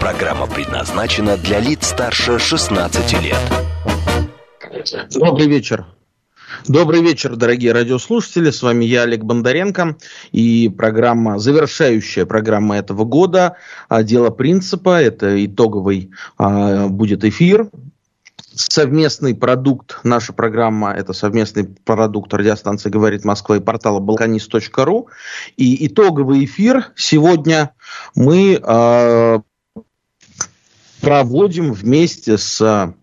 Программа предназначена для лиц старше 16 лет. Добрый вечер. Добрый вечер, дорогие радиослушатели. С вами я, Олег Бондаренко. И программа, завершающая программа этого года «Дело принципа». Это итоговый а, будет эфир совместный продукт, наша программа, это совместный продукт радиостанции «Говорит Москва» и портала balkanist.ru. И итоговый эфир сегодня мы э, проводим вместе с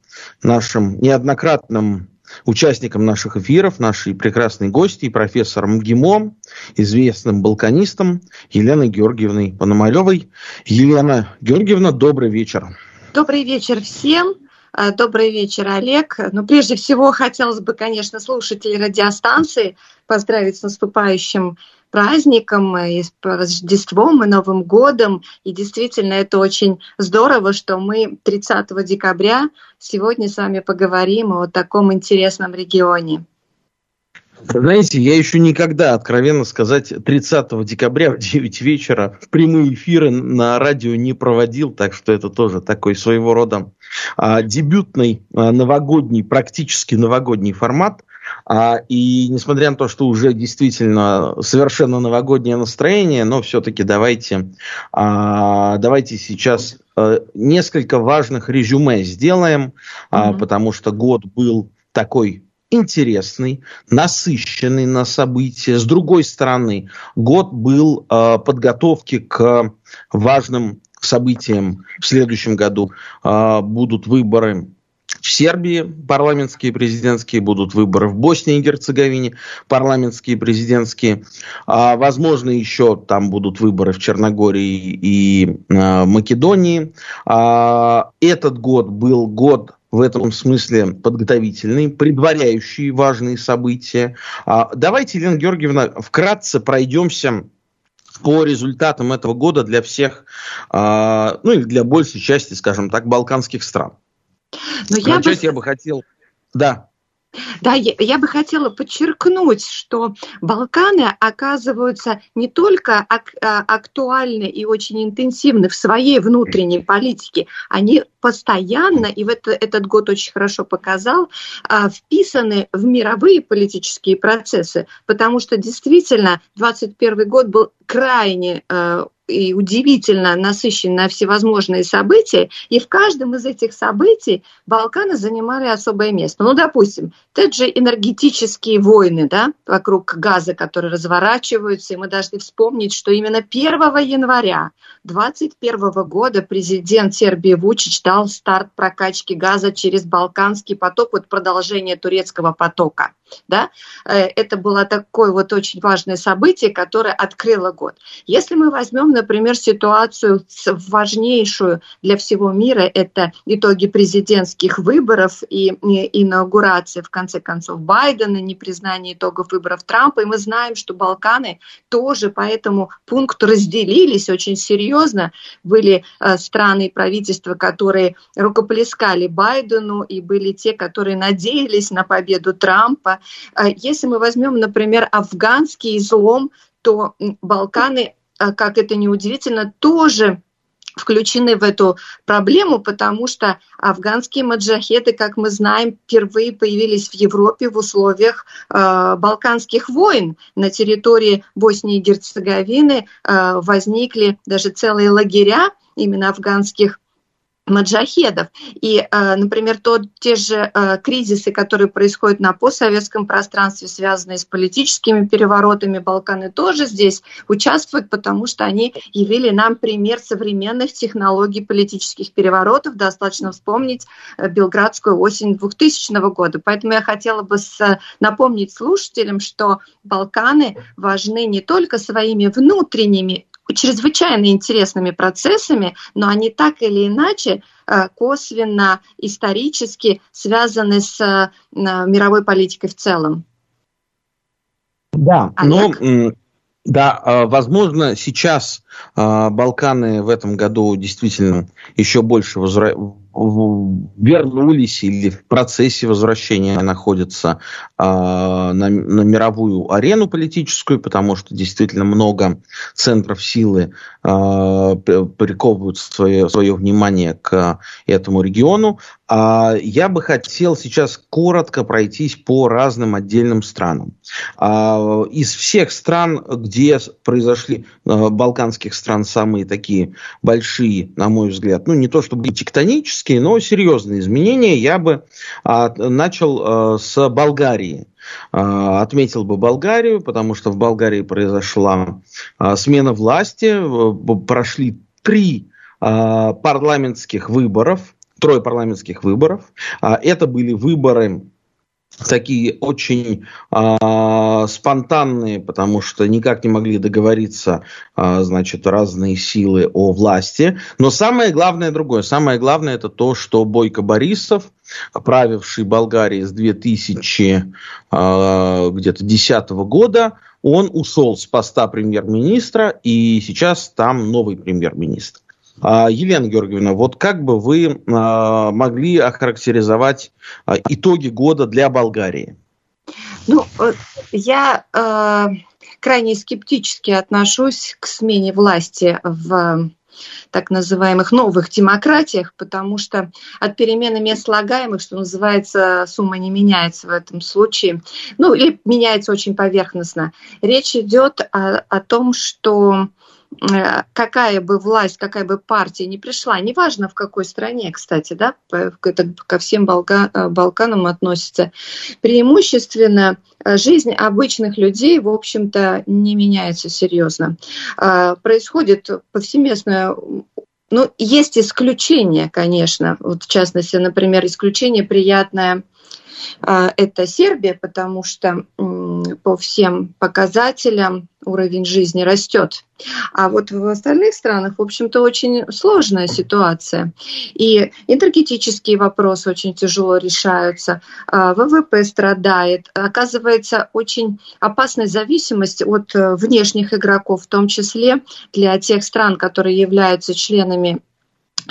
нашим неоднократным участником наших эфиров, нашей прекрасной гости, профессором МГИМО, известным балканистом Еленой Георгиевной Пономаревой. Елена Георгиевна, добрый вечер. Добрый вечер всем. Э, добрый вечер, Олег. Ну, прежде всего, хотелось бы, конечно, слушателей радиостанции поздравить с наступающим праздником, и с Рождеством, и Новым годом. И действительно, это очень здорово, что мы 30 декабря сегодня с вами поговорим о таком интересном регионе. Знаете, я еще никогда, откровенно сказать, 30 декабря в 9 вечера прямые эфиры на радио не проводил, так что это тоже такой своего рода а, дебютный а, новогодний, практически новогодний формат. А, и несмотря на то, что уже действительно совершенно новогоднее настроение, но все-таки давайте, а, давайте сейчас а, несколько важных резюме сделаем, mm-hmm. потому что год был такой интересный, насыщенный на события. С другой стороны, год был э, подготовки к важным событиям. В следующем году э, будут выборы в Сербии парламентские, президентские, будут выборы в Боснии и Герцеговине, парламентские, президентские. А, возможно, еще там будут выборы в Черногории и а, Македонии. А, этот год был год в этом смысле подготовительный, предваряющий важные события. А, давайте, Елена Георгиевна, вкратце пройдемся по результатам этого года для всех, а, ну или для большей части, скажем так, балканских стран. Но я бы... я бы хотел... Да. Да, я, я бы хотела подчеркнуть, что Балканы оказываются не только ак, а, актуальны и очень интенсивны в своей внутренней политике, они постоянно, и в это, этот год очень хорошо показал, а, вписаны в мировые политические процессы, потому что действительно 21 год был крайне а, и удивительно насыщен на всевозможные события, и в каждом из этих событий Балканы занимали особое место. Ну, допустим, те же энергетические войны да, вокруг газа, которые разворачиваются, и мы должны вспомнить, что именно 1 января 2021 года президент Сербии Вучич дал старт прокачки газа через Балканский поток, вот продолжение турецкого потока. Да? Э, это было такое вот очень важное событие, которое открыло год. Если мы возьмем, например, ситуацию важнейшую для всего мира, это итоги президентских выборов и инаугурации, в конце концов, Байдена, непризнание итогов выборов Трампа, и мы знаем, что Балканы тоже по этому пункту разделились очень серьезно. Были э, страны и правительства, которые рукоплескали Байдену, и были те, которые надеялись на победу Трампа, а если мы возьмем, например, афганский излом, то Балканы, как это ни удивительно, тоже включены в эту проблему, потому что афганские маджахеды, как мы знаем, впервые появились в Европе в условиях э, балканских войн. На территории Боснии и Герцеговины э, возникли даже целые лагеря именно афганских маджахедов. И, э, например, то, те же э, кризисы, которые происходят на постсоветском пространстве, связанные с политическими переворотами, Балканы тоже здесь участвуют, потому что они явили нам пример современных технологий политических переворотов. Достаточно вспомнить э, Белградскую осень 2000 года. Поэтому я хотела бы напомнить слушателям, что Балканы важны не только своими внутренними чрезвычайно интересными процессами, но они так или иначе э, косвенно, исторически связаны с э, мировой политикой в целом. Да, Олег? но да, э, возможно, сейчас Балканы в этом году действительно еще больше возра вернулись или в процессе возвращения находятся э, на, на мировую арену политическую, потому что действительно много центров силы э, приковывают свое, свое внимание к этому региону. А я бы хотел сейчас коротко пройтись по разным отдельным странам. А, из всех стран, где произошли а, балканских стран самые такие большие, на мой взгляд, ну не то чтобы тектонические, но серьезные изменения, я бы начал с Болгарии. Отметил бы Болгарию, потому что в Болгарии произошла смена власти, прошли три парламентских выборов, трое парламентских выборов. А, это были выборы такие очень спонтанные, потому что никак не могли договориться, э, значит, разные силы о власти. Но самое главное другое. Самое главное это то, что Бойко Борисов, правивший Болгарией с 2000 э, где-то 10 года, он ушел с поста премьер-министра, и сейчас там новый премьер-министр. А, Елена Георгиевна, вот как бы вы а, могли охарактеризовать а, итоги года для Болгарии? Ну, я э, крайне скептически отношусь к смене власти в так называемых новых демократиях, потому что от перемены мест слагаемых, что называется, сумма не меняется в этом случае, ну или меняется очень поверхностно. Речь идет о, о том, что какая бы власть, какая бы партия не пришла, неважно в какой стране, кстати, да, это ко всем Балка, э, Балканам относится, преимущественно э, жизнь обычных людей, в общем-то, не меняется серьезно. Происходит повсеместное ну, есть исключения, конечно. Вот, в частности, например, исключение приятное это Сербия, потому что по всем показателям уровень жизни растет. А вот в остальных странах, в общем-то, очень сложная ситуация. И энергетические вопросы очень тяжело решаются, а ВВП страдает. Оказывается, очень опасная зависимость от э, внешних игроков, в том числе для тех стран, которые являются членами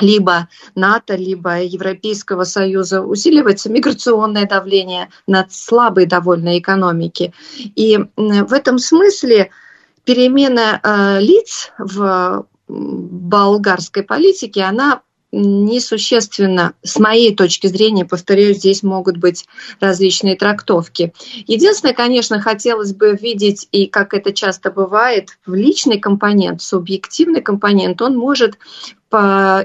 либо НАТО, либо Европейского Союза усиливается миграционное давление на слабые довольно экономики. И в этом смысле перемена э, лиц в болгарской политике, она несущественно, с моей точки зрения, повторяю, здесь могут быть различные трактовки. Единственное, конечно, хотелось бы видеть, и как это часто бывает, в личный компонент, субъективный компонент, он может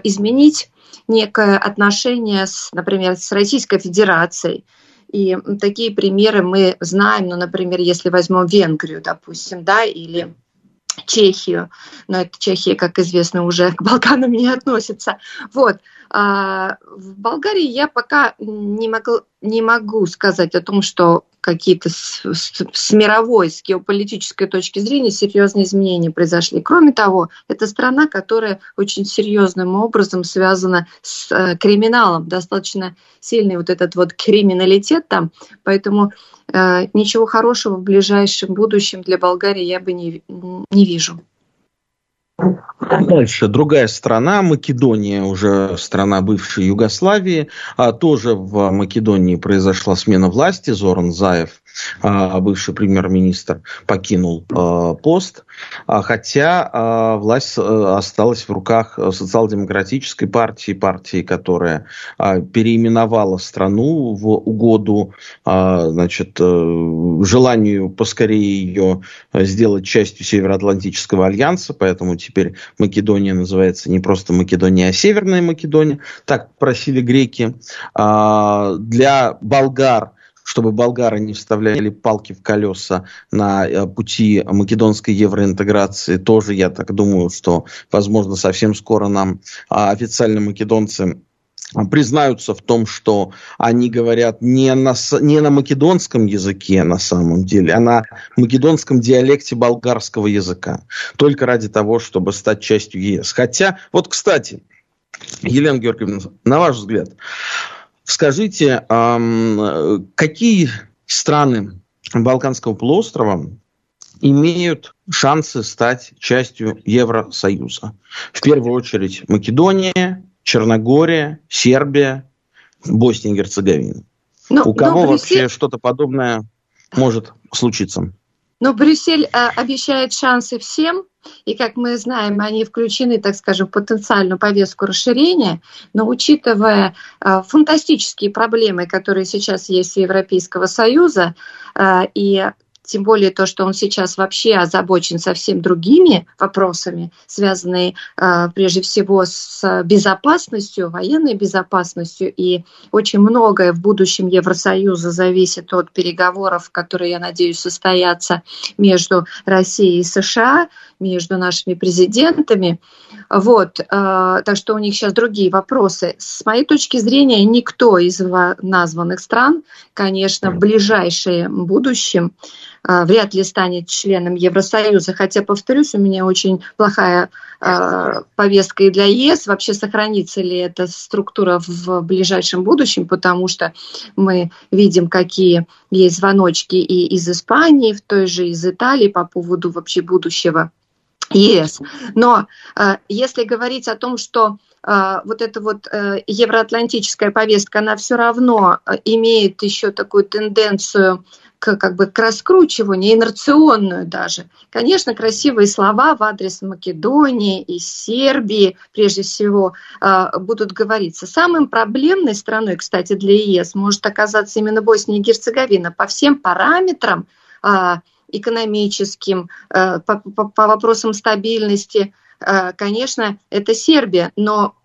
изменить некое отношение, с, например, с Российской Федерацией. И такие примеры мы знаем, ну, например, если возьмем Венгрию, допустим, да, или Чехию, но это Чехия, как известно, уже к Балканам не относится. Вот. А в Болгарии я пока не могу, не могу сказать о том, что какие-то с, с, с мировой, с геополитической точки зрения серьезные изменения произошли. Кроме того, это страна, которая очень серьезным образом связана с э, криминалом, достаточно сильный вот этот вот криминалитет там, поэтому э, ничего хорошего в ближайшем будущем для Болгарии я бы не, не вижу. Дальше другая страна, Македония, уже страна бывшей Югославии. А тоже в Македонии произошла смена власти. Зоран Заев, а, бывший премьер-министр, покинул а, пост. А, хотя а, власть а, осталась в руках социал-демократической партии, партии, которая а, переименовала страну в угоду а, значит, э, желанию поскорее ее сделать частью Североатлантического альянса. Поэтому теперь Македония называется не просто Македония, а Северная Македония. Так просили греки. А, для болгар чтобы болгары не вставляли палки в колеса на э, пути македонской евроинтеграции, тоже, я так думаю, что, возможно, совсем скоро нам а, официально македонцы признаются в том, что они говорят не на, не на македонском языке на самом деле, а на македонском диалекте болгарского языка. Только ради того, чтобы стать частью ЕС. Хотя, вот, кстати, Елена Георгиевна, на ваш взгляд, скажите, какие страны Балканского полуострова имеют шансы стать частью Евросоюза? В первую очередь Македония, Черногория, Сербия, Босния и Герцеговина. Но, ну, У кого вообще что-то подобное может случиться? Но Брюссель э, обещает шансы всем, и, как мы знаем, они включены, так скажем, в потенциальную повестку расширения, но учитывая э, фантастические проблемы, которые сейчас есть у Европейского Союза, э, и тем более то, что он сейчас вообще озабочен совсем другими вопросами, связанные э, прежде всего с безопасностью, военной безопасностью, и очень многое в будущем Евросоюза зависит от переговоров, которые, я надеюсь, состоятся между Россией и США, между нашими президентами. Вот, э, так что у них сейчас другие вопросы. С моей точки зрения, никто из названных стран, конечно, в ближайшем будущем э, вряд ли станет членом Евросоюза. Хотя, повторюсь, у меня очень плохая э, повестка и для ЕС. Вообще сохранится ли эта структура в ближайшем будущем, потому что мы видим, какие есть звоночки и из Испании, в той же из Италии по поводу вообще будущего ЕС. Но э, если говорить о том, что э, вот эта вот э, евроатлантическая повестка, она все равно э, имеет еще такую тенденцию к, как бы, к раскручиванию, инерционную даже. Конечно, красивые слова в адрес Македонии и Сербии, прежде всего, э, будут говориться. Самым проблемной страной, кстати, для ЕС может оказаться именно Босния и Герцеговина по всем параметрам, э, экономическим, э, по, по, по вопросам стабильности, э, конечно, это Сербия, но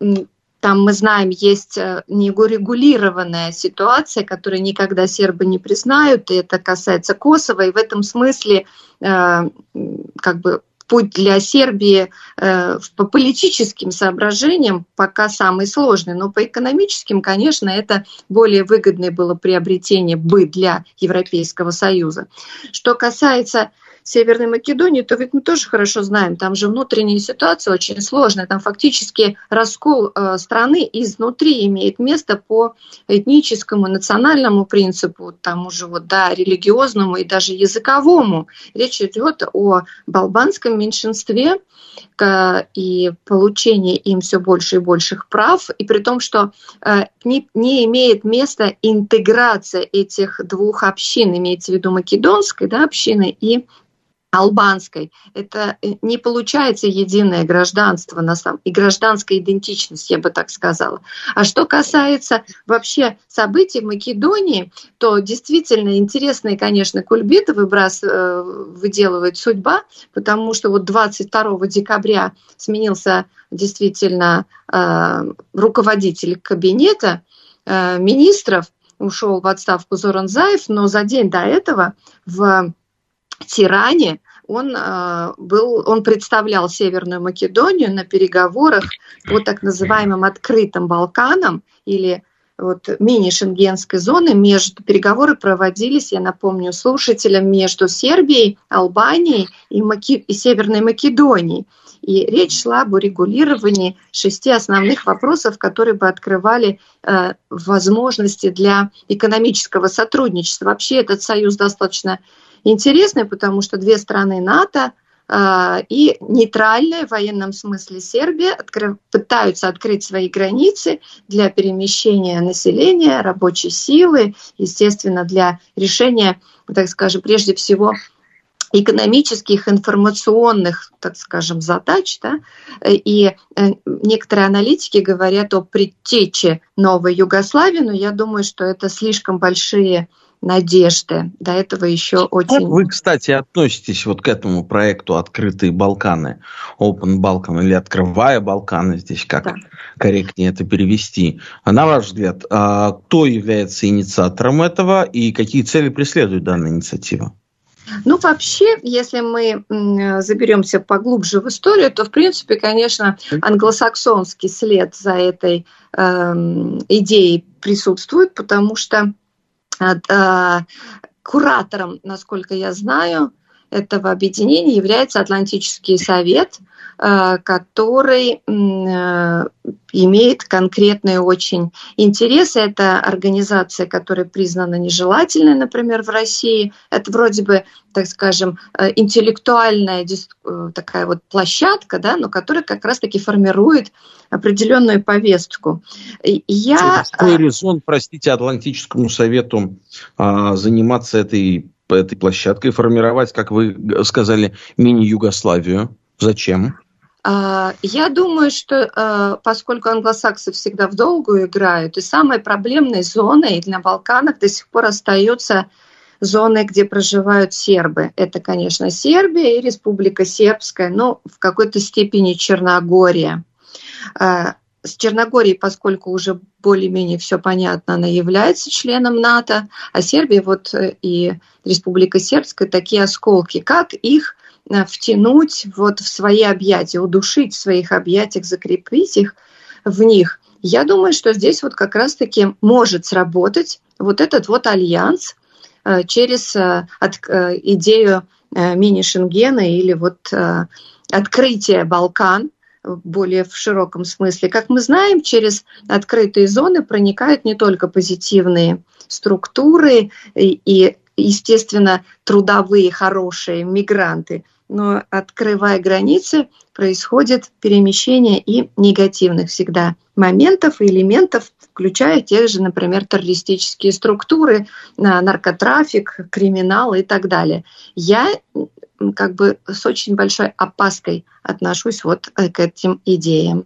там мы знаем, есть э, нерегулированная ситуация, которую никогда сербы не признают, и это касается Косово, и в этом смысле как бы путь для Сербии э, по политическим соображениям пока самый сложный, но по экономическим, конечно, это более выгодное было приобретение бы для Европейского Союза. Что касается Северной Македонии, то ведь мы тоже хорошо знаем, там же внутренняя ситуация очень сложная, там фактически раскол э, страны изнутри имеет место по этническому, национальному принципу, тому же вот, да, религиозному и даже языковому. Речь идет о балбанском меньшинстве, и получении им все больше и больших прав, и при том, что э, не, не имеет места интеграция этих двух общин, имеется в виду македонской да, общины и албанской. Это э, не получается единое гражданство на самом и гражданская идентичность, я бы так сказала. А что касается вообще событий в Македонии, то действительно интересные, конечно, кульбиты выбрас, э, выделывает судьба, потому что вот 22 декабря сменился действительно э, руководитель кабинета министров, ушел в отставку Зоранзаев, но за день до этого в Тиране он, э, был, он представлял Северную Македонию на переговорах по так называемым открытым Балканам или вот мини-шенгенской зоны между переговоры проводились, я напомню слушателям, между Сербией, Албанией и, Маки, и Северной Македонией. И речь шла об урегулировании шести основных вопросов, которые бы открывали э, возможности для экономического сотрудничества. Вообще этот союз достаточно интересный, потому что две страны НАТО э, и нейтральная в военном смысле Сербия открыв, пытаются открыть свои границы для перемещения населения, рабочей силы, естественно, для решения, так скажем, прежде всего экономических, информационных, так скажем, задач. Да? И э, некоторые аналитики говорят о предтече новой Югославии, но я думаю, что это слишком большие надежды. До этого еще очень... Как вы, кстати, относитесь вот к этому проекту «Открытые Балканы», Open Balkan, или «Открывая Балканы», здесь как да. корректнее это перевести. А на ваш взгляд, а кто является инициатором этого и какие цели преследует данная инициатива? Ну, вообще, если мы заберемся поглубже в историю, то, в принципе, конечно, англосаксонский след за этой э, идеей присутствует, потому что э, куратором, насколько я знаю, этого объединения является Атлантический совет, э, который э, имеет конкретные очень интересы. Это организация, которая признана нежелательной, например, в России. Это вроде бы, так скажем, э, интеллектуальная такая вот площадка, да, но которая как раз-таки формирует определенную повестку. Я... Какой резон, простите, Атлантическому совету а, заниматься этой этой площадкой, формировать, как вы сказали, мини-Югославию. Зачем? А, я думаю, что а, поскольку англосаксы всегда в долгую играют, и самой проблемной зоной для Балканов до сих пор остается зоны, где проживают сербы. Это, конечно, Сербия и Республика Сербская, но в какой-то степени Черногория. А, с Черногорией, поскольку уже более-менее все понятно, она является членом НАТО, а Сербия вот э, и Республика Сербская такие осколки. Как их втянуть вот в свои объятия, удушить в своих объятиях, закрепить их в них? Я думаю, что здесь вот как раз-таки может сработать вот этот вот альянс э, через идею мини-Шенгена или вот открытие Балкан – более в широком смысле. Как мы знаем, через открытые зоны проникают не только позитивные структуры и, естественно, трудовые хорошие мигранты, но открывая границы, происходит перемещение и негативных всегда моментов и элементов, включая те же, например, террористические структуры, наркотрафик, криминал и так далее. Я как бы с очень большой опаской отношусь вот э, к этим идеям.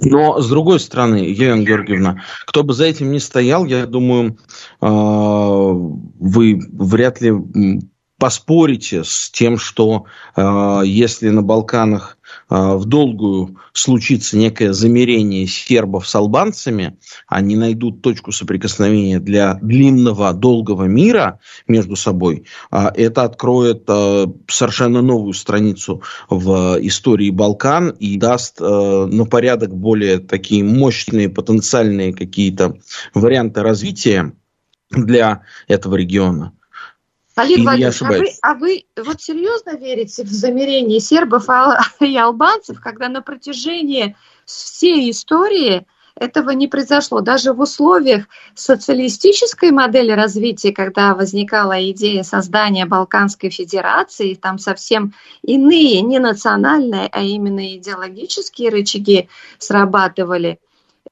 Но, с другой стороны, Елена Георгиевна, кто бы за этим ни стоял, я думаю, а, вы вряд ли поспорите с тем, что э, если на Балканах э, в долгую случится некое замерение сербов с албанцами, они найдут точку соприкосновения для длинного, долгого мира между собой, э, это откроет э, совершенно новую страницу в истории Балкан и даст э, на порядок более такие мощные потенциальные какие-то варианты развития для этого региона. Олег Владимирович, а вы, а вы вот серьезно верите в замерение сербов и албанцев, когда на протяжении всей истории этого не произошло. Даже в условиях социалистической модели развития, когда возникала идея создания Балканской Федерации, там совсем иные, не национальные, а именно идеологические рычаги срабатывали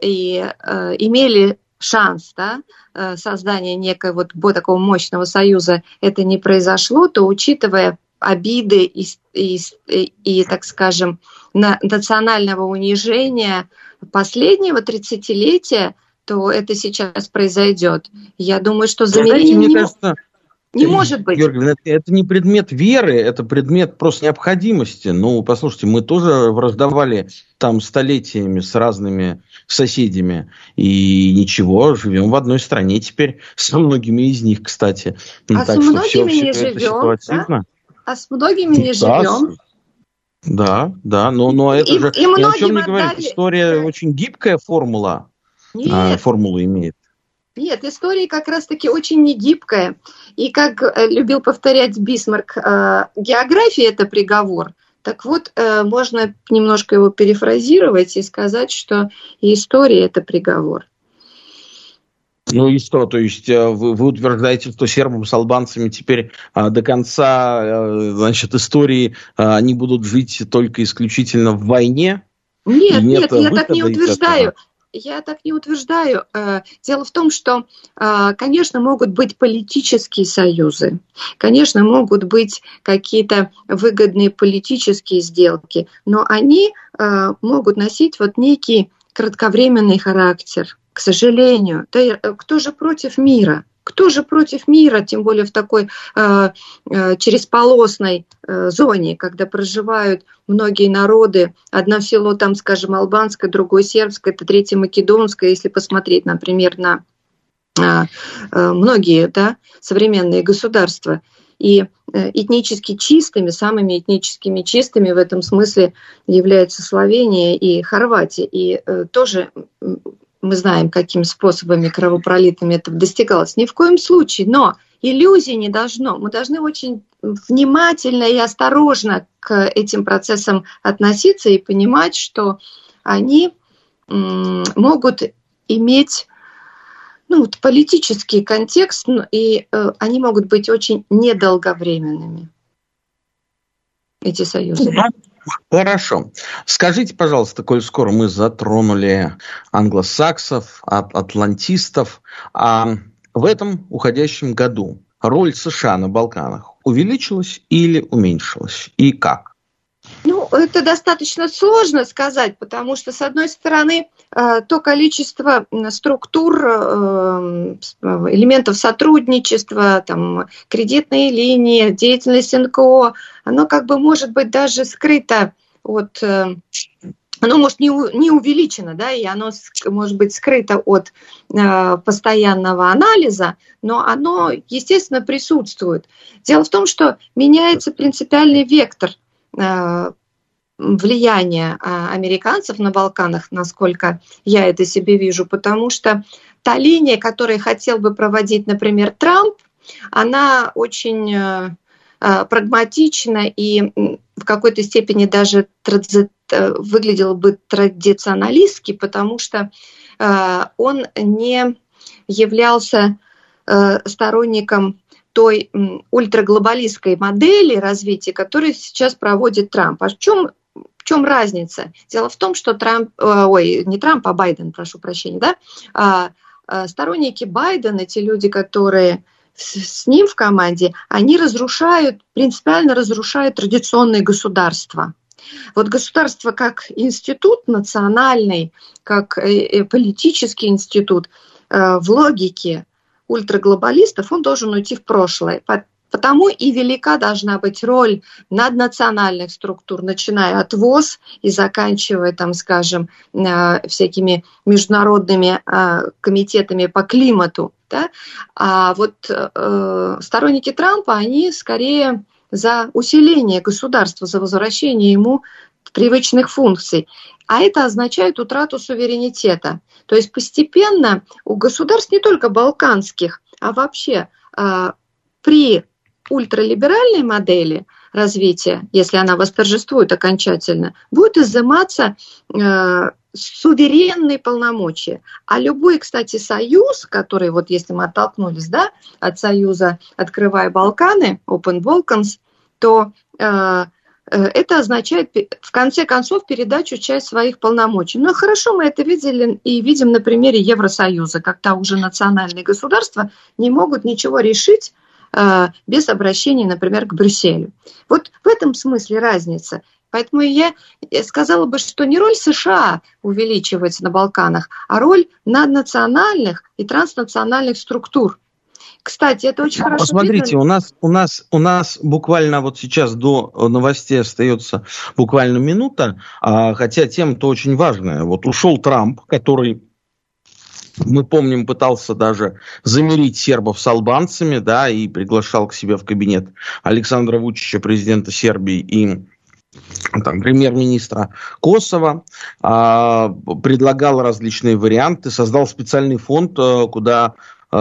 и э, имели шанс да, э, создания некого вот такого мощного союза это не произошло, то учитывая обиды и, и, и, так скажем, на, национального унижения последнего тридцатилетия, то это сейчас произойдет. Я думаю, что замерение... Знаете, мне кажется, не может быть. Георгий, это, это не предмет веры, это предмет просто необходимости. Ну, послушайте, мы тоже враждовали там столетиями с разными соседями. И ничего, живем в одной стране теперь, со многими из них, кстати. А так с многими все, не все живем, да? А с многими не да, живем. Да, да, но, но это и, же и ни о чем не говорит. История очень гибкая формула. Нет. А, формулу имеет. Нет, история как раз-таки очень негибкая. И как э, любил повторять Бисмарк, э, география – это приговор. Так вот, э, можно немножко его перефразировать и сказать, что история – это приговор. Ну и что? То есть вы, вы утверждаете, что сербам с албанцами теперь а, до конца а, значит, истории а, они будут жить только исключительно в войне? Нет, нет, нет я так не утверждаю я так не утверждаю. Э, дело в том, что, э, конечно, могут быть политические союзы, конечно, могут быть какие-то выгодные политические сделки, но они э, могут носить вот некий кратковременный характер. К сожалению, да, кто же против мира? Кто же против мира, тем более в такой э, э, черезполосной э, зоне, когда проживают многие народы, одно село там, скажем, албанское, другое сербское, это третье македонское, если посмотреть, например, на э, э, многие да, современные государства. и э, этнически чистыми, самыми этническими чистыми в этом смысле являются Словения и Хорватия. И э, тоже мы знаем, какими способами кровопролитными это достигалось. Ни в коем случае, но иллюзий не должно. Мы должны очень внимательно и осторожно к этим процессам относиться и понимать, что они могут иметь ну, вот политический контекст, и э, они могут быть очень недолговременными, эти союзы. Хорошо. Скажите, пожалуйста, коль скоро мы затронули англосаксов, атлантистов, а в этом уходящем году роль США на Балканах увеличилась или уменьшилась? И как? Ну, это достаточно сложно сказать, потому что, с одной стороны, э, то количество структур, э, элементов сотрудничества, там, кредитные линии, деятельность НКО, оно как бы может быть даже скрыто от э, оно может не, не увеличено, да, и оно может быть скрыто от э, постоянного анализа, но оно, естественно, присутствует. Дело в том, что меняется принципиальный вектор э, влияния э, американцев на Балканах, насколько я это себе вижу, потому что та линия, которую хотел бы проводить, например, Трамп, она очень э, э прагматична и в какой-то степени даже выглядел бы традиционалистски, потому что он не являлся сторонником той ультраглобалистской модели развития, которую сейчас проводит Трамп. А в чем, в чем разница? Дело в том, что Трамп, ой, не Трамп, а Байден, прошу прощения, да, а, сторонники Байдена, те люди, которые с ним в команде, они разрушают, принципиально разрушают традиционные государства. Вот государство как институт национальный, как э, э, политический институт, э, в логике ультраглобалистов он должен уйти в прошлое. Потому и велика должна быть роль наднациональных структур, начиная от ВОЗ и заканчивая, там, скажем, всякими международными комитетами по климату. Да? А вот сторонники Трампа, они скорее за усиление государства, за возвращение ему привычных функций. А это означает утрату суверенитета. То есть постепенно у государств не только балканских, а вообще э, при ультралиберальной модели развития, если она восторжествует окончательно, будет изыматься э, суверенные полномочия. А любой, кстати, союз, который, вот если мы оттолкнулись да, от союза «Открывая Балканы», Open Balkans, то э, это означает в конце концов передачу часть своих полномочий. Но хорошо мы это видели и видим на примере Евросоюза, когда уже национальные государства не могут ничего решить э, без обращения, например, к Брюсселю. Вот в этом смысле разница. Поэтому я сказала бы, что не роль США увеличивается на Балканах, а роль наднациональных и транснациональных структур. Кстати, это очень хорошо. Посмотрите, видно. у нас, у нас, у нас буквально вот сейчас до новостей остается буквально минута, а, хотя тема-то очень важная. Вот ушел Трамп, который мы помним, пытался даже замерить сербов с албанцами, да, и приглашал к себе в кабинет Александра Вучича, президента Сербии, и там, премьер-министра Косово, а, предлагал различные варианты, создал специальный фонд, а, куда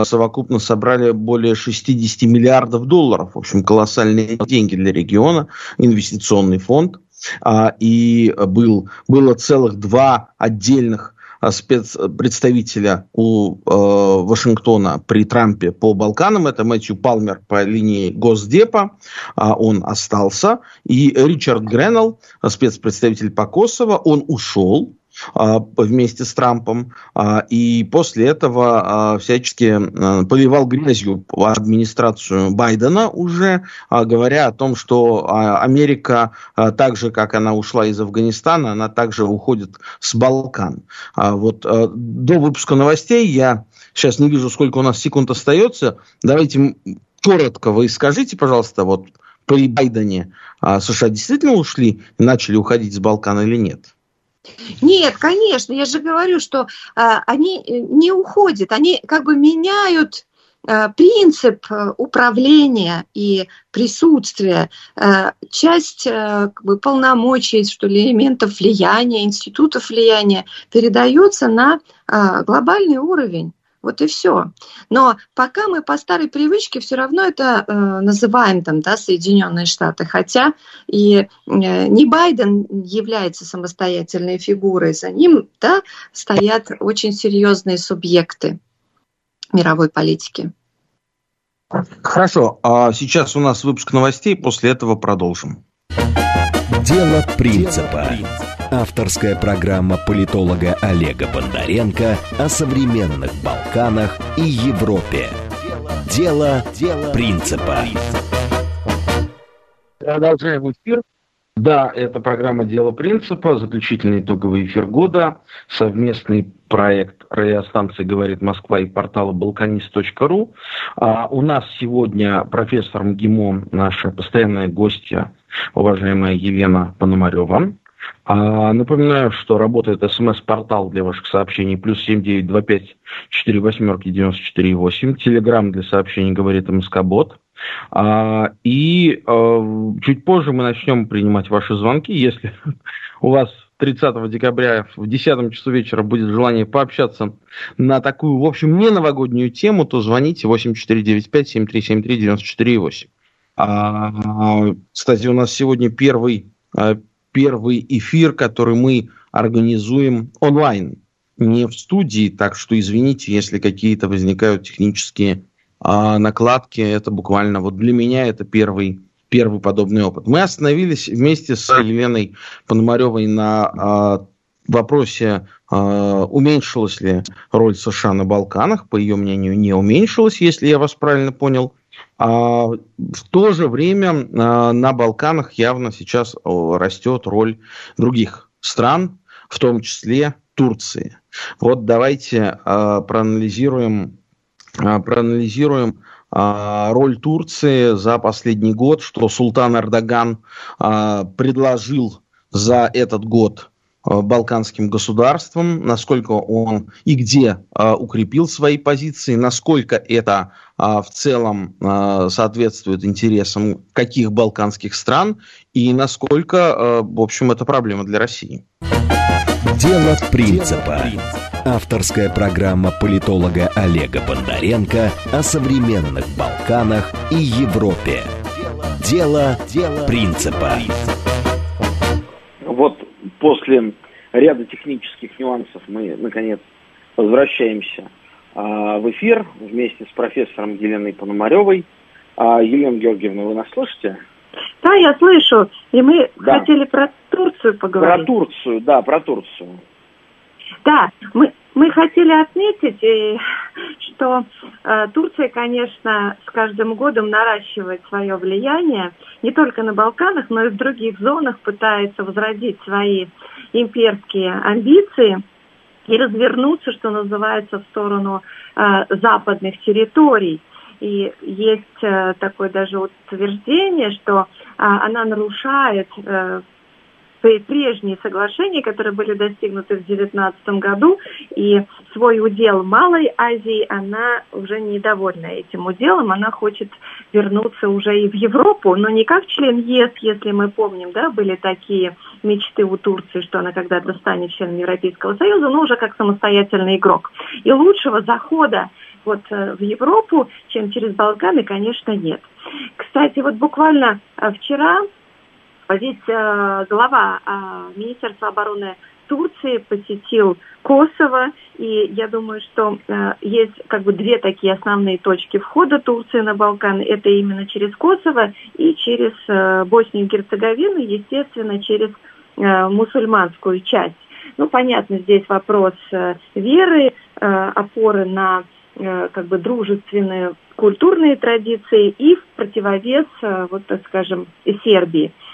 совокупно собрали более 60 миллиардов долларов. В общем, колоссальные деньги для региона, инвестиционный фонд. А, и был, было целых два отдельных Э, спецпредставителя у э, Вашингтона при Трампе по Балканам. Это Мэтью Палмер по линии Госдепа. Э, он остался. И Ричард Греннелл, спецпредставитель по Косово, он ушел а, вместе с Трампом, а, и после этого а, всячески поливал грязью администрацию Байдена уже, говоря о том, что Америка, так же, как она ушла из Афганистана, она также уходит с Балкан. Вот до выпуска новостей я сейчас не вижу, сколько у нас секунд остается. Давайте коротко вы скажите, пожалуйста, вот при Байдене США действительно ушли начали уходить с Балкана или нет? Нет, конечно, я же говорю, что а, они э, не уходят, они как бы меняют э, принцип э, управления и присутствия, часть как бы, полномочий, что ли, элементов влияния, институтов влияния передается на глобальный уровень. Вот и все. Но пока мы по старой привычке все равно это э, называем там, да, Соединенные Штаты, хотя и э, не Байден является самостоятельной фигурой, за ним да, стоят очень серьезные субъекты мировой политики. Хорошо, а сейчас у нас выпуск новостей, после этого продолжим. Дело принципа. Авторская программа политолога Олега Бондаренко о современных Балканах и Европе. Дело, Дело принципа. Продолжаем эфир. Да, это программа «Дело принципа», заключительный итоговый эфир года, совместный проект радиостанции «Говорит Москва» и портала «Балканист.ру». А у нас сегодня профессор МГИМО, наша постоянная гостья, уважаемая Елена Пономарева. А, напоминаю, что работает смс-портал для ваших сообщений плюс семь девять два пять четыре восьмерки девяносто четыре восемь. Телеграмм для сообщений говорит МСК-бот. А, и а, чуть позже мы начнем принимать ваши звонки. Если у вас 30 декабря в 10 часу вечера будет желание пообщаться на такую, в общем, не новогоднюю тему, то звоните 8495-7373-94,8. А, кстати, у нас сегодня первый, а, первый эфир, который мы организуем онлайн, не в студии, так что извините, если какие-то возникают технические а, накладки. Это буквально вот для меня это первый первый подобный опыт. Мы остановились вместе с Еленой Пономаревой на а, вопросе, а, уменьшилась ли роль США на Балканах. По ее мнению, не уменьшилась, если я вас правильно понял. А в то же время а, на Балканах явно сейчас растет роль других стран, в том числе Турции. Вот давайте а, проанализируем а, проанализируем роль Турции за последний год, что султан Эрдоган предложил за этот год балканским государствам, насколько он и где укрепил свои позиции, насколько это в целом соответствует интересам каких балканских стран и насколько, в общем, это проблема для России. Дело принципа. Авторская программа политолога Олега Бондаренко о современных Балканах и Европе. Дело, Дело принципа. Вот после ряда технических нюансов мы, наконец, возвращаемся а, в эфир вместе с профессором Еленой Пономаревой. А, Елена Георгиевна, вы нас слышите? Да, я слышу. И мы да. хотели про Турцию поговорить. Про Турцию, да, про Турцию. Да, мы, мы хотели отметить, э, что э, Турция, конечно, с каждым годом наращивает свое влияние не только на Балканах, но и в других зонах пытается возродить свои имперские амбиции и развернуться, что называется, в сторону э, западных территорий. И есть э, такое даже утверждение, что э, она нарушает э, прежние соглашения, которые были достигнуты в 2019 году, и свой удел Малой Азии она уже недовольна этим уделом, она хочет вернуться уже и в Европу, но не как член ЕС, если мы помним, да, были такие мечты у Турции, что она когда-то станет членом Европейского Союза, но уже как самостоятельный игрок. И лучшего захода вот э, в Европу, чем через Балканы, конечно, нет. Кстати, вот буквально э, вчера Здесь э, глава э, Министерства обороны Турции посетил Косово, и я думаю, что э, есть как бы две такие основные точки входа Турции на Балкан. Это именно через Косово и через э, Боснию и Герцеговину, естественно, через э, мусульманскую часть. Ну, понятно, здесь вопрос э, веры, э, опоры на э, как бы дружественные культурные традиции и в противовес, э, вот так скажем, Сербии. А,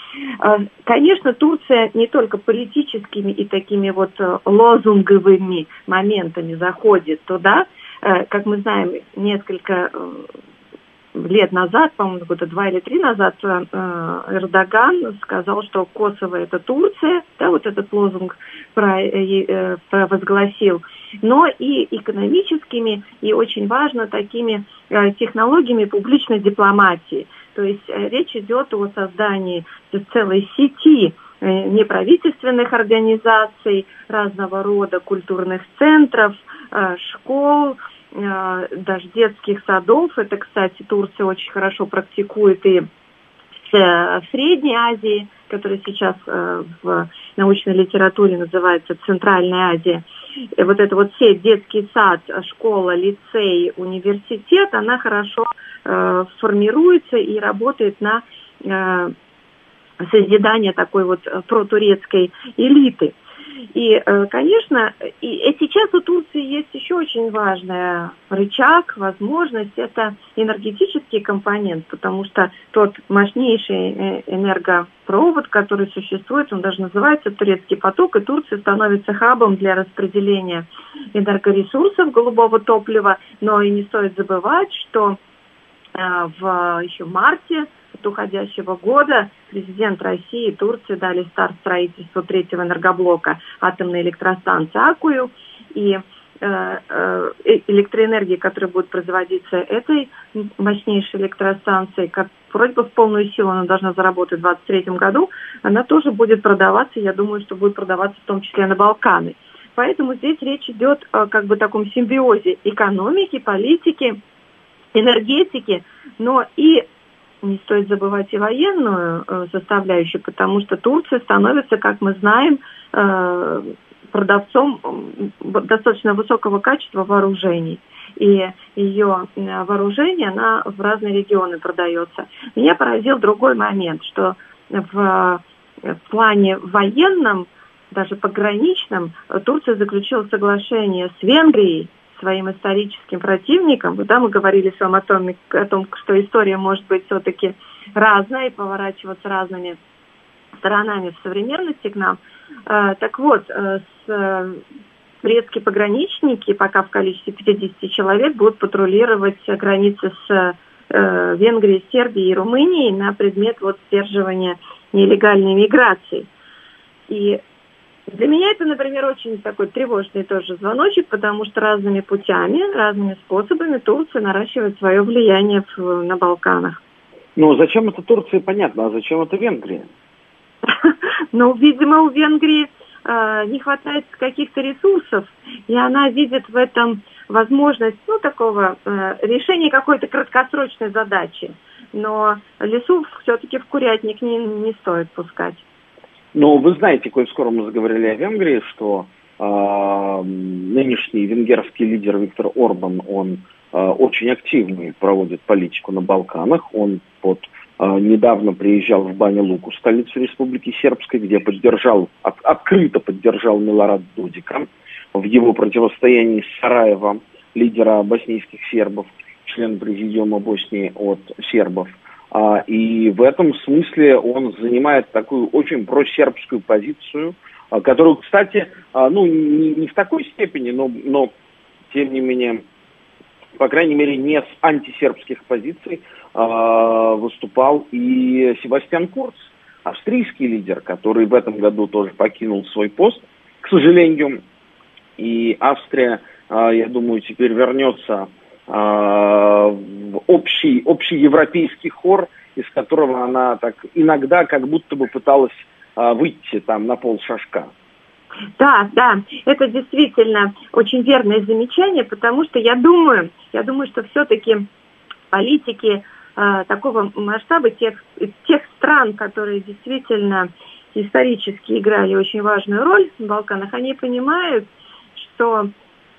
конечно, Турция не только политическими и такими вот э, лозунговыми моментами заходит туда. Э, как мы знаем, несколько э, лет назад, по-моему, года два или три назад, Эрдоган сказал, что Косово это Турция, да, вот этот лозунг провозгласил, но и экономическими, и очень важно такими технологиями публичной дипломатии. То есть речь идет о создании целой сети неправительственных организаций, разного рода культурных центров, школ, Э, даже детских садов. Это, кстати, Турция очень хорошо практикует и в э, Средней Азии, которая сейчас э, в научной литературе называется Центральная Азия. И вот эта вот сеть детский сад, школа, лицей, университет, она хорошо формируется и работает на созидание такой вот протурецкой элиты. И, э, конечно, и сейчас у Турции есть еще очень важный рычаг, возможность, это энергетический компонент, потому что тот мощнейший э, энергопровод, который существует, он даже называется турецкий поток, и Турция становится хабом для распределения энергоресурсов голубого топлива, но и не стоит забывать, что э, в еще марте уходящего года президент России и Турции дали старт строительству третьего энергоблока атомной электростанции Акую. И э, э, электроэнергии, которая будет производиться этой мощнейшей электростанцией, как вроде бы в полную силу она должна заработать в 2023 году, она тоже будет продаваться, я думаю, что будет продаваться в том числе на Балканы. Поэтому здесь речь идет о как бы таком симбиозе экономики, политики, энергетики, но и не стоит забывать и военную э, составляющую, потому что Турция становится, как мы знаем, э, продавцом достаточно высокого качества вооружений. И ее э, вооружение, она в разные регионы продается. Меня поразил другой момент, что в, в плане военном, даже пограничном, Турция заключила соглашение с Венгрией, своим историческим противникам. Да, мы говорили с вами о том, о том, что история может быть все-таки разная и поворачиваться разными сторонами в современности к нам. Э, так вот, э, с турецкие пограничники пока в количестве 50 человек будут патрулировать границы с э, Венгрией, Сербией и Румынией на предмет вот сдерживания нелегальной миграции. И для меня это, например, очень такой тревожный тоже звоночек, потому что разными путями, разными способами Турция наращивает свое влияние в, на Балканах. Ну, зачем это Турции, понятно, а зачем это Венгрия? Ну, видимо, у Венгрии э, не хватает каких-то ресурсов, и она видит в этом возможность, ну, такого э, решения какой-то краткосрочной задачи. Но лесу все-таки в курятник не, не стоит пускать. Но вы знаете, коль скоро мы заговорили о Венгрии, что э, нынешний венгерский лидер Виктор Орбан, он э, очень активный проводит политику на Балканах. Он под э, недавно приезжал в Баню Луку, столицу Республики Сербской, где поддержал, от, открыто поддержал Милорад Дудика в его противостоянии с Сараевом, лидера боснийских сербов, член президиума Боснии от сербов – а, и в этом смысле он занимает такую очень просербскую позицию, а, которую, кстати, а, ну, не, в такой степени, но, но, тем не менее, по крайней мере, не с антисербских позиций выступал и Себастьян Курц, австрийский лидер, который в этом году тоже покинул свой пост, к сожалению. И Австрия, я думаю, теперь вернется общий, общий европейский хор, из которого она так иногда как будто бы пыталась а, выйти там на пол шажка. Да, да, это действительно очень верное замечание, потому что я думаю, я думаю, что все-таки политики э, такого масштаба тех, тех стран, которые действительно исторически играли очень важную роль в Балканах, они понимают, что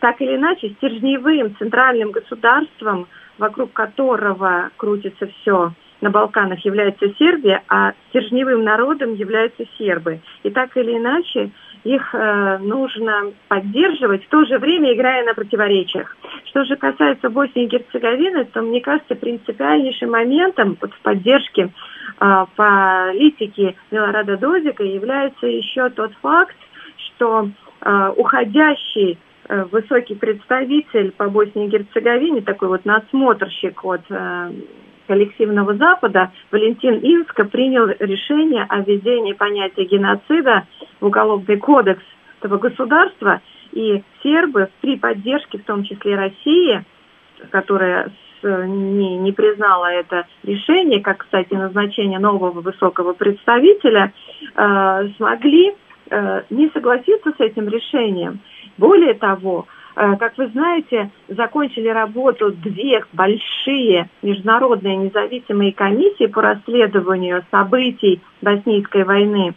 так или иначе стержневым центральным государством, вокруг которого крутится все на Балканах, является Сербия, а стержневым народом являются сербы. И так или иначе их э, нужно поддерживать, в то же время играя на противоречиях. Что же касается Боснии и Герцеговины, то, мне кажется, принципиальнейшим моментом вот, в поддержке э, политики Милорада Дозика является еще тот факт, что э, уходящий высокий представитель по Боснии и Герцеговине, такой вот надсмотрщик от э, коллективного Запада Валентин Инско принял решение о введении понятия геноцида в Уголовный кодекс этого государства, и сербы при поддержке, в том числе России, которая не, не признала это решение, как, кстати, назначение нового высокого представителя, э, смогли э, не согласиться с этим решением. Более того, Э, как вы знаете, закончили работу две большие международные независимые комиссии по расследованию событий Боснийской войны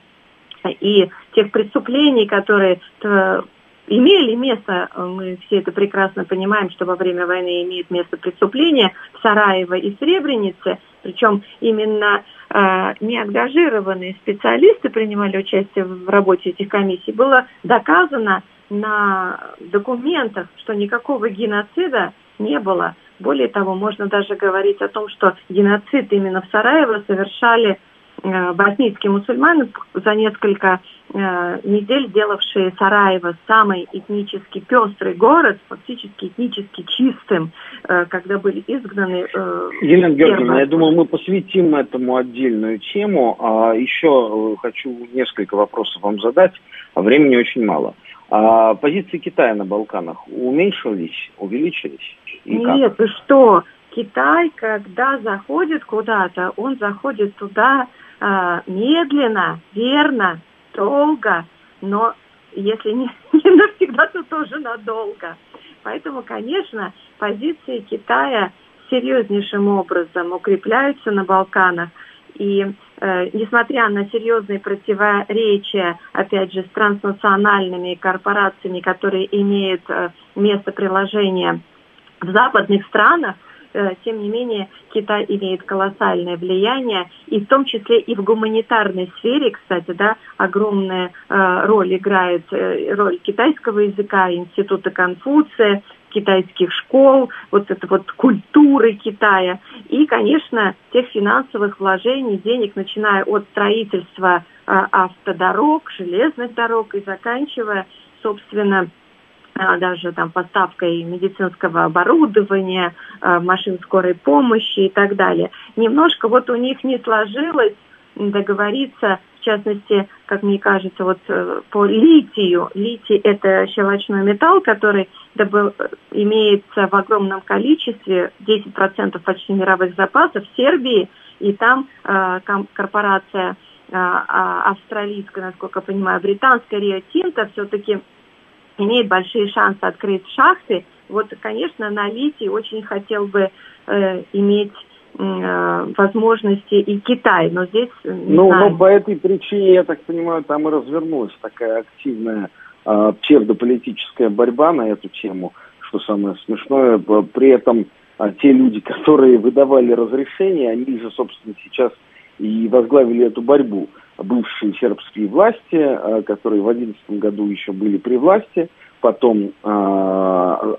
и тех преступлений, которые э, имели место, мы все это прекрасно понимаем, что во время войны имеет место преступления в Сараево и Сребренице, причем именно э, неангажированные специалисты принимали участие в работе этих комиссий, было доказано, на документах, что никакого геноцида не было. Более того, можно даже говорить о том, что геноцид именно в Сараево совершали э, боснийские мусульмане за несколько э, недель делавшие Сараево самый этнически пестрый город, фактически этнически чистым, э, когда были изгнаны... Э, Елена Георгиевна, я думаю, мы посвятим этому отдельную тему. А еще э, хочу несколько вопросов вам задать, а времени очень мало. А позиции Китая на Балканах уменьшились, увеличились? И Нет, как? вы что? Китай, когда заходит куда-то, он заходит туда э, медленно, верно, долго, но если не, не навсегда, то тоже надолго. Поэтому, конечно, позиции Китая серьезнейшим образом укрепляются на Балканах. И э, несмотря на серьезные противоречия, опять же, с транснациональными корпорациями, которые имеют э, место приложения в западных странах, тем не менее Китай имеет колоссальное влияние, и в том числе и в гуманитарной сфере, кстати, да, огромная э, роль играет э, роль китайского языка, института Конфуция, китайских школ, вот это вот культуры Китая и, конечно, тех финансовых вложений, денег, начиная от строительства э, автодорог, железных дорог и заканчивая, собственно, э, даже там поставкой медицинского оборудования, э, машин скорой помощи и так далее. Немножко вот у них не сложилось договориться частности, как мне кажется, вот э, по литию. Литий – это щелочной металл, который добыл, имеется в огромном количестве, 10% почти мировых запасов в Сербии, и там э, корпорация э, а, австралийская, насколько я понимаю, британская Рио Тинта все-таки имеет большие шансы открыть шахты. Вот, конечно, на литий очень хотел бы э, иметь Э, возможности и Китай, но здесь... Ну, но по этой причине, я так понимаю, там и развернулась такая активная э, псевдополитическая борьба на эту тему, что самое смешное. При этом э, те люди, которые выдавали разрешение, они же, собственно, сейчас и возглавили эту борьбу. Бывшие сербские власти, э, которые в 2011 году еще были при власти, потом э,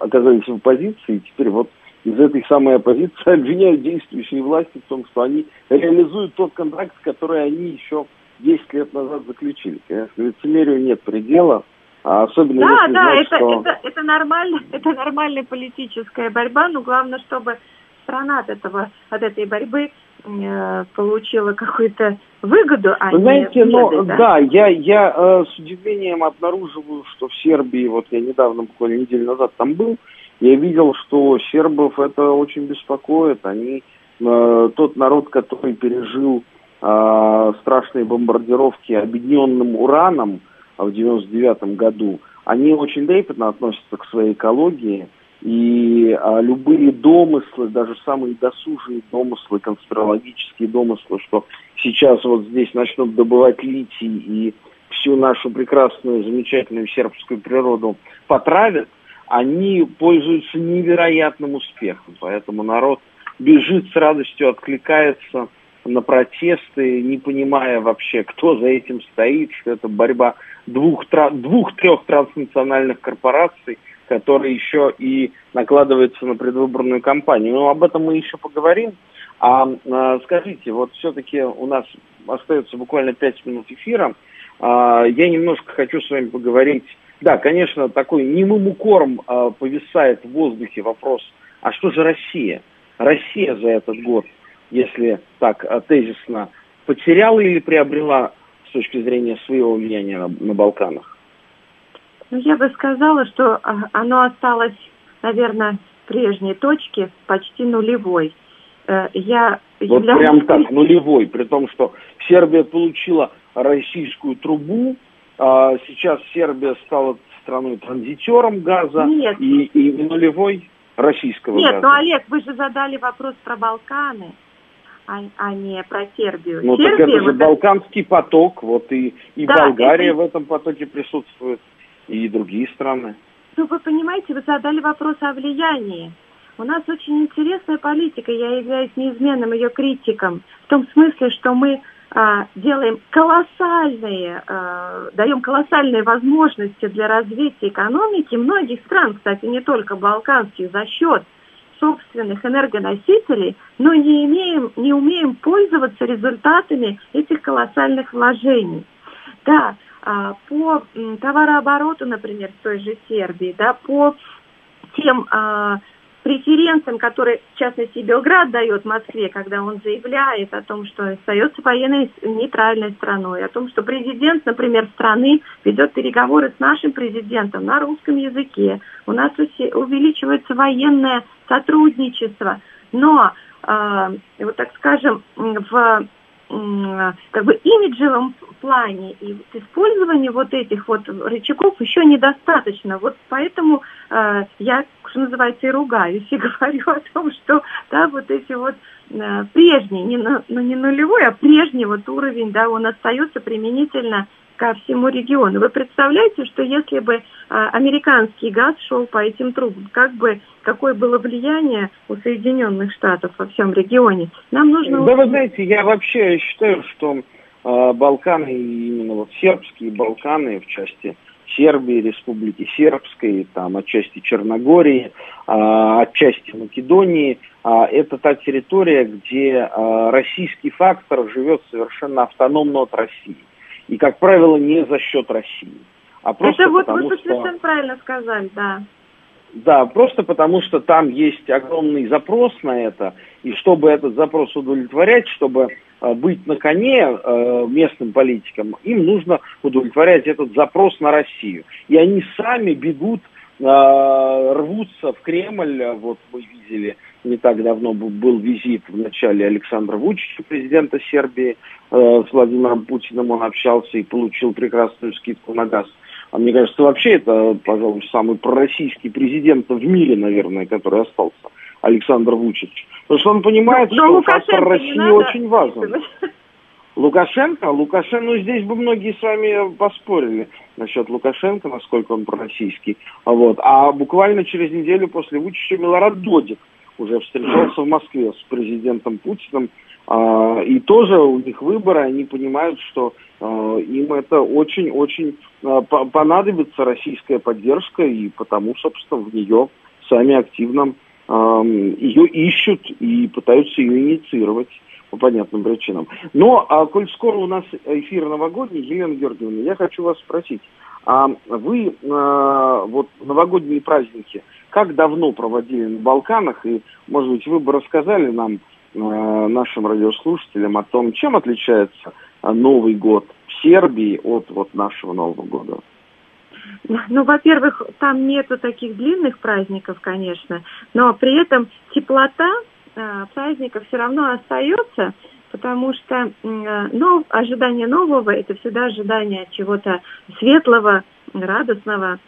оказались в оппозиции, и теперь вот из этой самой оппозиции обвиняют действующие власти в том, что они реализуют тот контракт, который они еще 10 лет назад заключили. Конечно, лицемерию нет предела. А особенно да, если да, знать, это, что... это, это, нормально, это нормальная политическая борьба, но главное, чтобы страна от этого, от этой борьбы получила какую-то выгоду, а Вы знаете, не ну, да? да, я, я э, с удивлением обнаруживаю, что в Сербии, вот я недавно, буквально неделю назад там был, я видел, что сербов это очень беспокоит. Они э, тот народ, который пережил э, страшные бомбардировки объединенным ураном в 99 году, они очень трепетно относятся к своей экологии. И а, любые домыслы, даже самые досужие домыслы, конспирологические домыслы, что сейчас вот здесь начнут добывать литий и всю нашу прекрасную, замечательную сербскую природу потравят, они пользуются невероятным успехом. Поэтому народ бежит с радостью, откликается на протесты, не понимая вообще, кто за этим стоит, что это борьба двух-трех двух, транснациональных корпораций, которые еще и накладываются на предвыборную кампанию. Но об этом мы еще поговорим. А, а скажите, вот все-таки у нас остается буквально пять минут эфира. А, я немножко хочу с вами поговорить да, конечно, такой немым укором э, повисает в воздухе вопрос, а что же Россия? Россия за этот год если так тезисно, потеряла или приобрела с точки зрения своего влияния на, на Балканах? Ну, я бы сказала, что а, оно осталось, наверное, в прежней точке, почти нулевой. Э, я вот являюсь... прям так, нулевой, при том, что Сербия получила российскую трубу, а сейчас Сербия стала страной-транзитером газа Нет. И, и нулевой российского Нет, газа. ну, Олег, вы же задали вопрос про Балканы, а, а не про Сербию. Ну, Сербия, так это же вот Балканский поток, вот и, и да, Болгария это... в этом потоке присутствует, и другие страны. Ну, вы понимаете, вы задали вопрос о влиянии. У нас очень интересная политика, я являюсь неизменным ее критиком, в том смысле, что мы а, делаем колоссальные, а, даем колоссальные возможности для развития экономики многих стран, кстати, не только балканских, за счет собственных энергоносителей, но не, имеем, не умеем пользоваться результатами этих колоссальных вложений. Да, по товарообороту, например, в той же Сербии, да, по тем преференциям, которые, в частности, Белград дает Москве, когда он заявляет о том, что остается военной нейтральной страной, о том, что президент, например, страны ведет переговоры с нашим президентом на русском языке, у нас увеличивается военное сотрудничество, но, э, вот так скажем, в как бы имиджевом плане и использование вот этих вот рычагов еще недостаточно. Вот поэтому э, я, что называется, и ругаюсь и говорю о том, что да, вот эти вот э, прежний, не, ну, не нулевой, а прежний вот уровень, да, он остается применительно ко всему региону. Вы представляете, что если бы а, американский газ шел по этим трубам, как бы какое было влияние у Соединенных Штатов во всем регионе? Нам нужно... Да, вы знаете, я вообще считаю, что э, Балканы, именно вот сербские Балканы в части Сербии, Республики Сербской, там отчасти Черногории, а, отчасти Македонии. А, это та территория, где а, российский фактор живет совершенно автономно от России и, как правило, не за счет России. А просто это вот потому, вы что... совершенно правильно сказали, да. Да, просто потому что там есть огромный запрос на это, и чтобы этот запрос удовлетворять, чтобы э, быть на коне э, местным политикам, им нужно удовлетворять этот запрос на Россию. И они сами бегут, э, рвутся в Кремль, вот мы видели, не так давно был визит в начале Александра Вучича, президента Сербии, Э, с Владимиром Путиным он общался и получил прекрасную скидку на газ. А мне кажется, вообще это, пожалуй, самый пророссийский президент в мире, наверное, который остался, Александр Вучич. Потому что он понимает, но, что фактор России очень важен. Лукашенко? Лукашенко, ну здесь бы многие с вами поспорили насчет Лукашенко, насколько он пророссийский. Вот. А буквально через неделю после Вучича Милорад Додик уже встречался в Москве с президентом Путиным а, и тоже у них выборы, они понимают, что а, им это очень-очень а, понадобится российская поддержка, и потому, собственно, в нее сами активно ее ищут и пытаются ее инициировать по понятным причинам. Но, а, коль скоро у нас эфир новогодний, Елена Георгиевна, я хочу вас спросить, а вы а, вот новогодние праздники как давно проводили на Балканах, и, может быть, вы бы рассказали нам, Э, нашим радиослушателям о том, чем отличается э, Новый год в Сербии от вот нашего Нового года. Ну, во-первых, там нету таких длинных праздников, конечно, но при этом теплота э, праздника все равно остается, потому что э, нов, ожидание нового – это всегда ожидание чего-то светлого, радостного,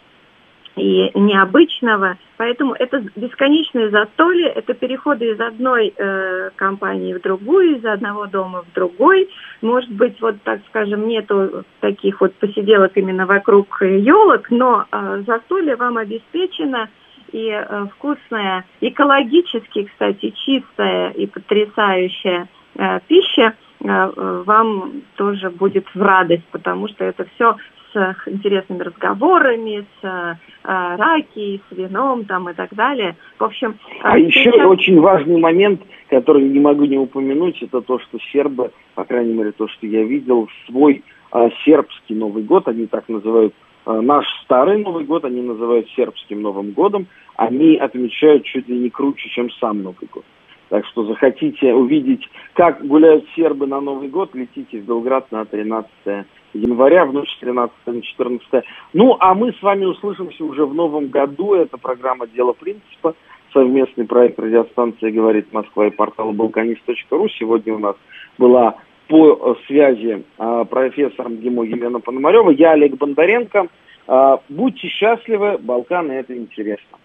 и необычного. Поэтому это бесконечные застолья, это переходы из одной э, компании в другую, из одного дома в другой. Может быть, вот так скажем, нету таких вот посиделок именно вокруг елок, но э, застолье вам обеспечено и э, вкусная, экологически, кстати, чистая и потрясающая э, пища э, э вам тоже будет в радость, потому что это все с интересными разговорами, с э, раки, с вином там и так далее. В общем, а сейчас... еще очень важный момент, который не могу не упомянуть, это то, что сербы, по крайней мере, то, что я видел, свой э, сербский Новый год, они так называют э, наш старый Новый год, они называют сербским Новым годом, они отмечают чуть ли не круче, чем сам Новый год. Так что захотите увидеть, как гуляют сербы на Новый год, летите в Белград на 13 января, в с 13 на 14. Ну, а мы с вами услышимся уже в новом году. Это программа «Дело принципа», совместный проект радиостанции «Говорит Москва» и портала «Балканист.ру». Сегодня у нас была по связи а, профессором ГИМО Елена Пономарева. Я Олег Бондаренко. А, будьте счастливы, Балканы это интересно.